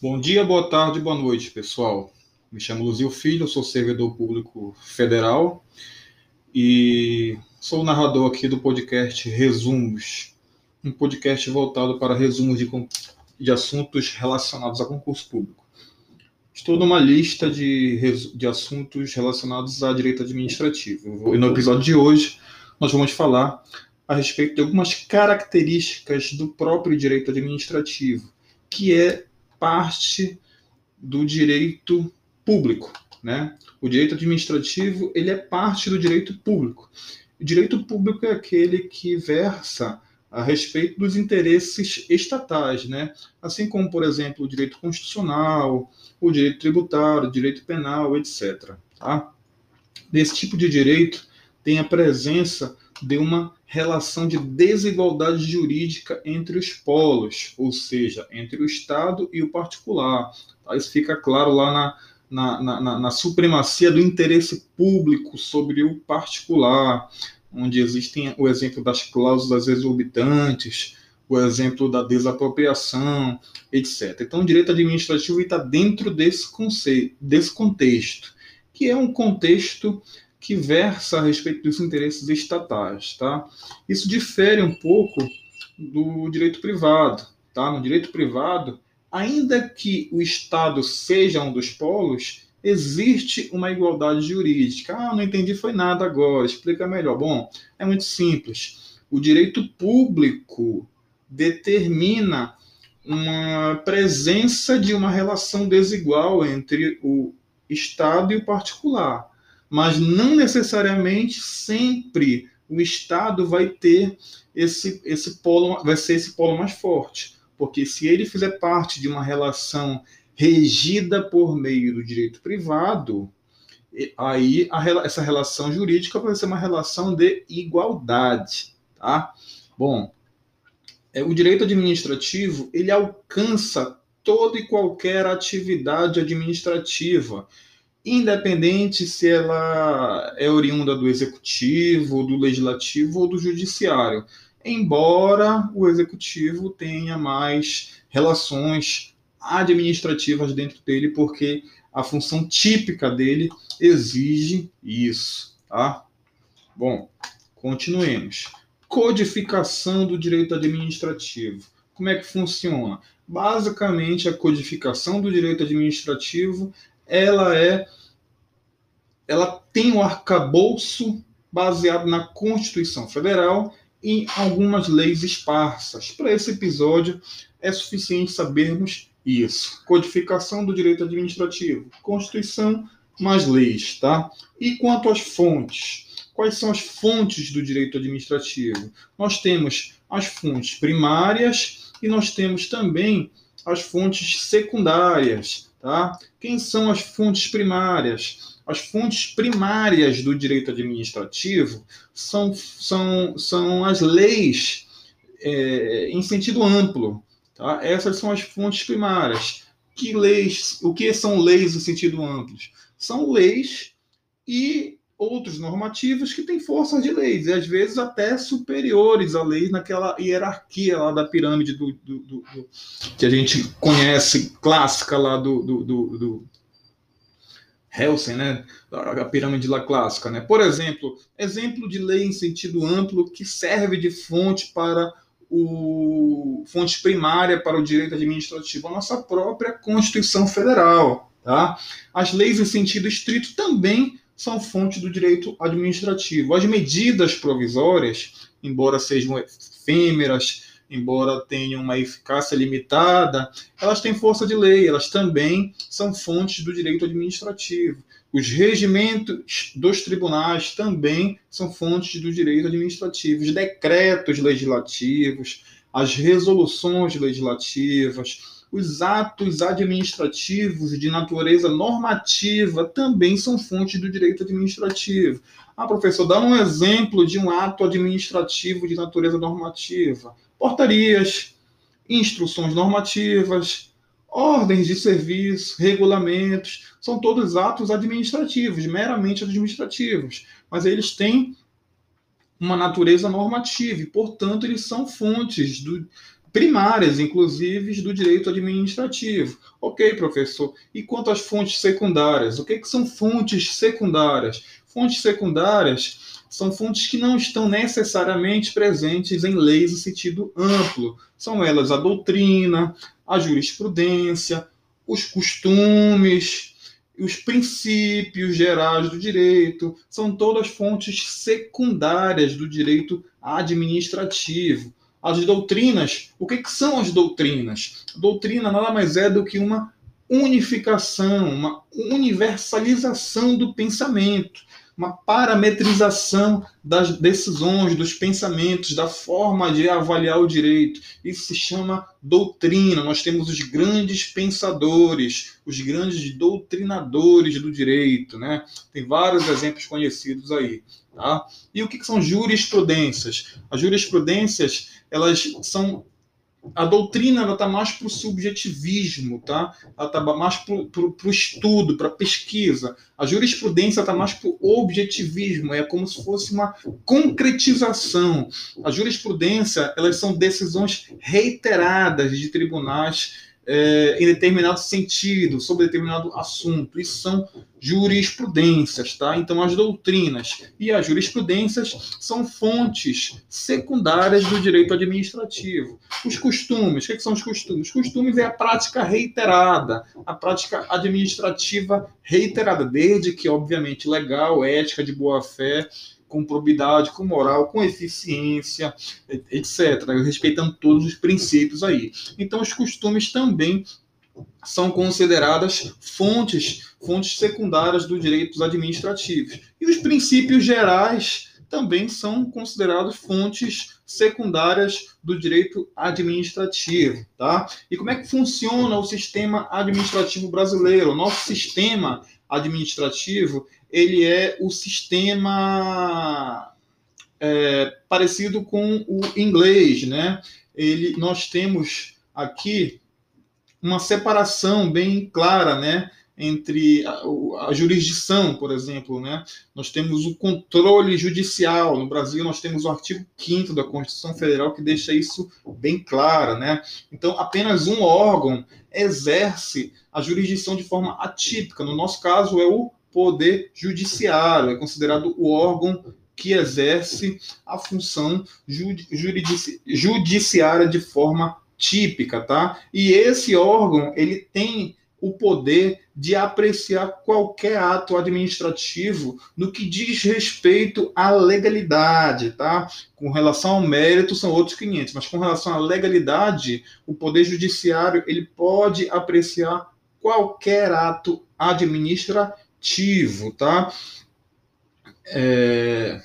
Bom dia, boa tarde, boa noite, pessoal. Me chamo Luzio Filho, sou servidor público federal e sou o narrador aqui do podcast Resumos, um podcast voltado para resumos de, de assuntos relacionados a concurso público. Estou numa lista de, de assuntos relacionados à direito administrativo. E no episódio de hoje, nós vamos falar a respeito de algumas características do próprio direito administrativo, que é parte do direito público, né? O direito administrativo, ele é parte do direito público. O direito público é aquele que versa a respeito dos interesses estatais, né? Assim como, por exemplo, o direito constitucional, o direito tributário, o direito penal, etc. Tá? Desse tipo de direito tem a presença de uma relação de desigualdade jurídica entre os polos, ou seja, entre o Estado e o particular. Tá? Isso fica claro lá na, na, na, na supremacia do interesse público sobre o particular, onde existem o exemplo das cláusulas exorbitantes, o exemplo da desapropriação, etc. Então, o direito administrativo está dentro desse conceito, desse contexto, que é um contexto que versa a respeito dos interesses estatais, tá? Isso difere um pouco do direito privado, tá? No direito privado, ainda que o Estado seja um dos polos, existe uma igualdade jurídica. Ah, não entendi foi nada agora, explica melhor. Bom, é muito simples. O direito público determina uma presença de uma relação desigual entre o Estado e o particular mas não necessariamente sempre o Estado vai ter esse, esse polo, vai ser esse polo mais forte, porque se ele fizer parte de uma relação regida por meio do direito privado, aí a, essa relação jurídica vai ser uma relação de igualdade, tá? Bom, é, o direito administrativo ele alcança toda e qualquer atividade administrativa independente se ela é oriunda do executivo, do legislativo ou do judiciário, embora o executivo tenha mais relações administrativas dentro dele, porque a função típica dele exige isso, tá? Bom, continuemos. Codificação do direito administrativo. Como é que funciona? Basicamente, a codificação do direito administrativo ela é ela tem um arcabouço baseado na Constituição Federal e algumas leis esparsas. Para esse episódio é suficiente sabermos isso. Codificação do direito administrativo, Constituição mais leis, tá? E quanto às fontes, quais são as fontes do direito administrativo? Nós temos as fontes primárias e nós temos também as fontes secundárias, tá? Quem são as fontes primárias? As fontes primárias do direito administrativo são, são, são as leis é, em sentido amplo. Tá? Essas são as fontes primárias. Que leis, o que são leis em sentido amplo? São leis e outros normativos que têm força de leis, e às vezes até superiores a leis naquela hierarquia lá da pirâmide do, do, do, do que a gente conhece, clássica lá do, do Helsen, né? A pirâmide lá clássica, né? Por exemplo, exemplo de lei em sentido amplo que serve de fonte para o fonte primária para o direito administrativo, a nossa própria Constituição Federal, tá? As leis em sentido estrito também são fonte do direito administrativo. As medidas provisórias, embora sejam efêmeras, embora tenham uma eficácia limitada, elas têm força de lei, elas também são fontes do direito administrativo. Os regimentos dos tribunais também são fontes do direito administrativo. Os decretos legislativos, as resoluções legislativas, os atos administrativos de natureza normativa também são fontes do direito administrativo. Ah, professor, dá um exemplo de um ato administrativo de natureza normativa portarias, instruções normativas, ordens de serviço, regulamentos, são todos atos administrativos, meramente administrativos, mas eles têm uma natureza normativa e, portanto, eles são fontes do primárias, inclusive, do direito administrativo. Ok, professor. E quanto às fontes secundárias? O que, que são fontes secundárias? Fontes secundárias são fontes que não estão necessariamente presentes em leis em sentido amplo. São elas a doutrina, a jurisprudência, os costumes, os princípios gerais do direito, são todas fontes secundárias do direito administrativo. As doutrinas, o que, que são as doutrinas? Doutrina nada mais é do que uma unificação, uma universalização do pensamento uma parametrização das decisões, dos pensamentos, da forma de avaliar o direito. Isso se chama doutrina. Nós temos os grandes pensadores, os grandes doutrinadores do direito, né? Tem vários exemplos conhecidos aí, tá? E o que são jurisprudências? As jurisprudências, elas são a doutrina está mais para o subjetivismo, tá? ela está mais para o estudo, para pesquisa. A jurisprudência está mais para o objetivismo, é como se fosse uma concretização. A jurisprudência, elas são decisões reiteradas de tribunais é, em determinado sentido, sobre determinado assunto. Isso são jurisprudências, tá? Então, as doutrinas e as jurisprudências são fontes secundárias do direito administrativo. Os costumes, o que, são os costumes? Os costumes é a prática reiterada, a prática administrativa reiterada, desde que, obviamente, legal, ética, de boa-fé, com probidade, com moral, com eficiência, etc. Respeitando todos os princípios aí. Então, os costumes também são consideradas fontes, fontes secundárias dos direitos administrativos. E os princípios gerais também são considerados fontes secundárias do direito administrativo, tá? E como é que funciona o sistema administrativo brasileiro? O nosso sistema administrativo, ele é o sistema é, parecido com o inglês, né? Ele, nós temos aqui uma separação bem clara, né? Entre a, a, jurisdição, por exemplo, né? Nós temos o controle judicial. No Brasil, nós temos o artigo 5 da Constituição Federal que deixa isso bem claro, né? Então, apenas um órgão exerce a jurisdição de forma atípica. No nosso caso, é o Poder Judiciário, é considerado o órgão que exerce a função judici judiciária de forma típica, tá? E esse órgão, ele tem o poder de apreciar qualquer ato administrativo no que diz respeito à legalidade, tá? Com relação ao mérito são outros 500, mas com relação à legalidade, o poder judiciário ele pode apreciar qualquer ato administrativo, tá? É...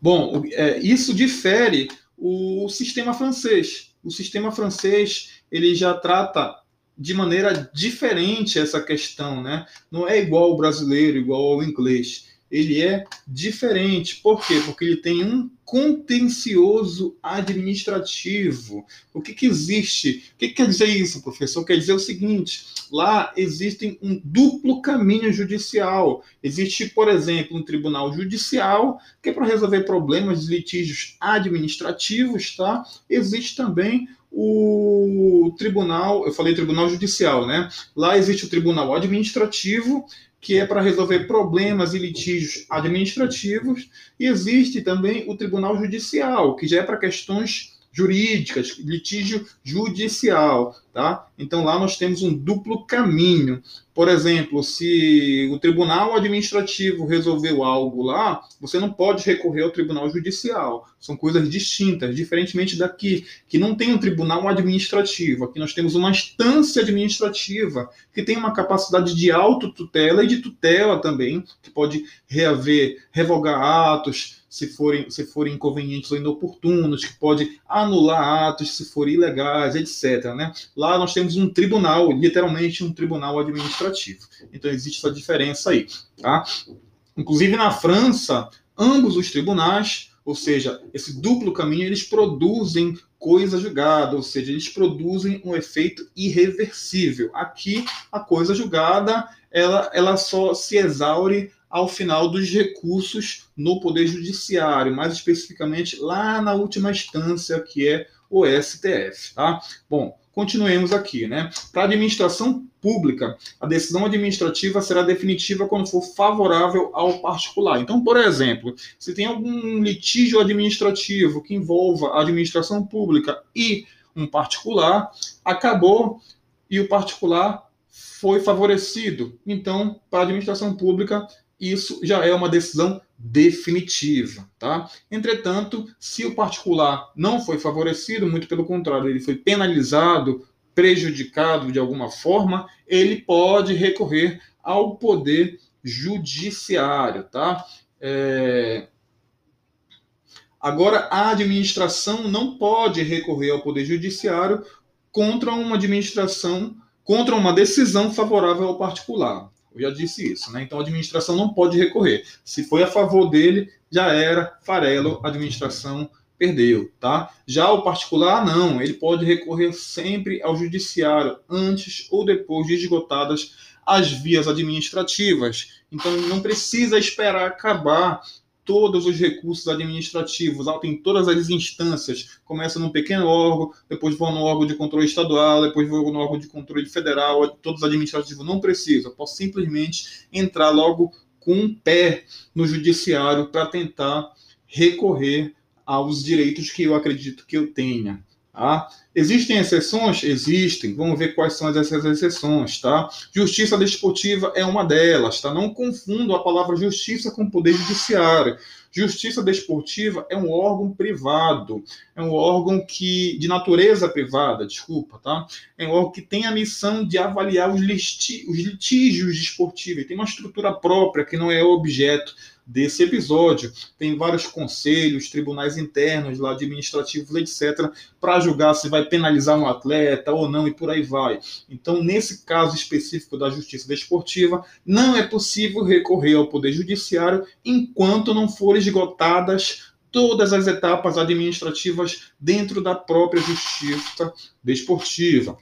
Bom, é, isso difere o sistema francês. O sistema francês ele já trata de maneira diferente essa questão, né? Não é igual ao brasileiro, igual ao inglês. Ele é diferente. Por quê? Porque ele tem um contencioso administrativo. O que, que existe? O que, que quer dizer isso, professor? Quer dizer o seguinte: lá existe um duplo caminho judicial. Existe, por exemplo, um tribunal judicial, que é para resolver problemas de litígios administrativos, tá? Existe também o tribunal, eu falei tribunal judicial, né? Lá existe o tribunal administrativo, que é para resolver problemas e litígios administrativos, e existe também o tribunal judicial, que já é para questões jurídicas, litígio judicial, tá? Então lá nós temos um duplo caminho. Por exemplo, se o tribunal administrativo resolveu algo lá, você não pode recorrer ao tribunal judicial. São coisas distintas, diferentemente daqui, que não tem um tribunal administrativo. Aqui nós temos uma instância administrativa que tem uma capacidade de autotutela e de tutela também, que pode reaver, revogar atos, se forem, se forem inconvenientes ou inoportunos, que pode anular atos se forem ilegais, etc. Né? Lá nós temos um tribunal, literalmente um tribunal administrativo. Então existe essa diferença aí. Tá? Inclusive na França, ambos os tribunais, ou seja, esse duplo caminho, eles produzem coisa julgada, ou seja, eles produzem um efeito irreversível. Aqui, a coisa julgada, ela, ela só se exaure ao final dos recursos no Poder Judiciário, mais especificamente lá na última instância, que é o STF. Tá? Bom, continuemos aqui. Né? Para a administração pública, a decisão administrativa será definitiva quando for favorável ao particular. Então, por exemplo, se tem algum litígio administrativo que envolva a administração pública e um particular, acabou e o particular foi favorecido. Então, para a administração pública, isso já é uma decisão definitiva, tá? Entretanto, se o particular não foi favorecido, muito pelo contrário, ele foi penalizado, prejudicado de alguma forma, ele pode recorrer ao poder judiciário, tá? É... Agora, a administração não pode recorrer ao poder judiciário contra uma administração, contra uma decisão favorável ao particular. Eu já disse isso, né? Então a administração não pode recorrer. Se foi a favor dele, já era farelo, a administração perdeu, tá? Já o particular não, ele pode recorrer sempre ao judiciário antes ou depois de esgotadas as vias administrativas. Então não precisa esperar acabar todos os recursos administrativos, tem todas as instâncias, começa num pequeno órgão, depois vão no órgão de controle estadual, depois vão no órgão de controle federal, todos os administrativos não precisam, posso simplesmente entrar logo com um pé no judiciário para tentar recorrer aos direitos que eu acredito que eu tenha. Tá? Existem exceções? Existem. Vamos ver quais são essas exceções, tá? Justiça desportiva é uma delas, tá? Não confundo a palavra justiça com poder judiciário. Justiça desportiva é um órgão privado, é um órgão que de natureza privada, desculpa, tá? É um órgão que tem a missão de avaliar os litígios desportivos, tem uma estrutura própria que não é objeto desse episódio. Tem vários conselhos, tribunais internos, lá administrativos, etc., para julgar se vai penalizar um atleta ou não e por aí vai. Então, nesse caso específico da justiça desportiva, não é possível recorrer ao Poder Judiciário enquanto não forem esgotadas todas as etapas administrativas dentro da própria justiça desportiva.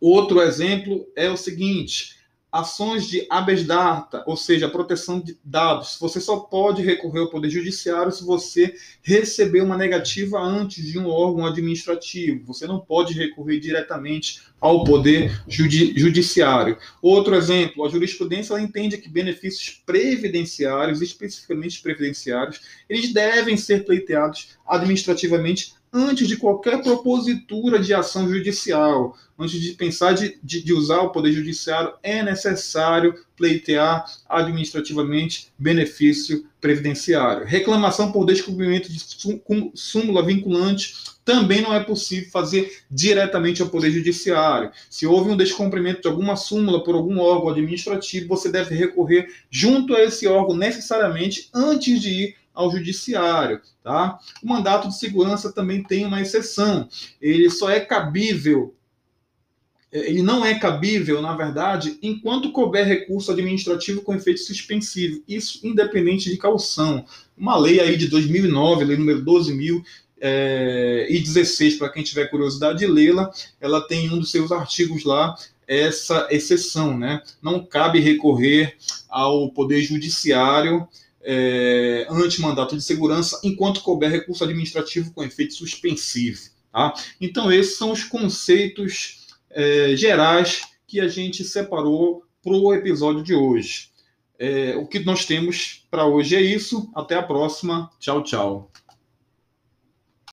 Outro exemplo é o seguinte: ações de habeas data, ou seja, proteção de dados. Você só pode recorrer ao Poder Judiciário se você receber uma negativa antes de um órgão administrativo. Você não pode recorrer diretamente ao Poder Judi Judiciário. Outro exemplo, a jurisprudência entende que benefícios previdenciários, especificamente previdenciários, eles devem ser pleiteados administrativamente antes de qualquer propositura de ação judicial, antes de pensar de, de, de, usar o poder judiciário, é necessário pleitear administrativamente benefício previdenciário. Reclamação por descobrimento de súmula vinculante também não é possível fazer diretamente ao Poder Judiciário. Se houve um descumprimento de alguma súmula por algum órgão administrativo, você deve recorrer junto a esse órgão necessariamente antes de ir ao judiciário, tá? O mandato de segurança também tem uma exceção. Ele só é cabível é, ele não é cabível, na verdade, enquanto couber recurso administrativo com efeito suspensivo, isso independente de caução. Uma lei aí de 2009, lei número 12.016, é, para quem tiver curiosidade de lê-la, ela tem um dos seus artigos lá essa exceção, né? Não cabe recorrer ao poder judiciário é, anti-mandato de segurança enquanto couber recurso administrativo com efeito suspensivo. Tá? Então, esses são os conceitos é, gerais que a gente separou para o episódio de hoje. É, o que nós temos para hoje é isso. Até a próxima. Tchau, tchau.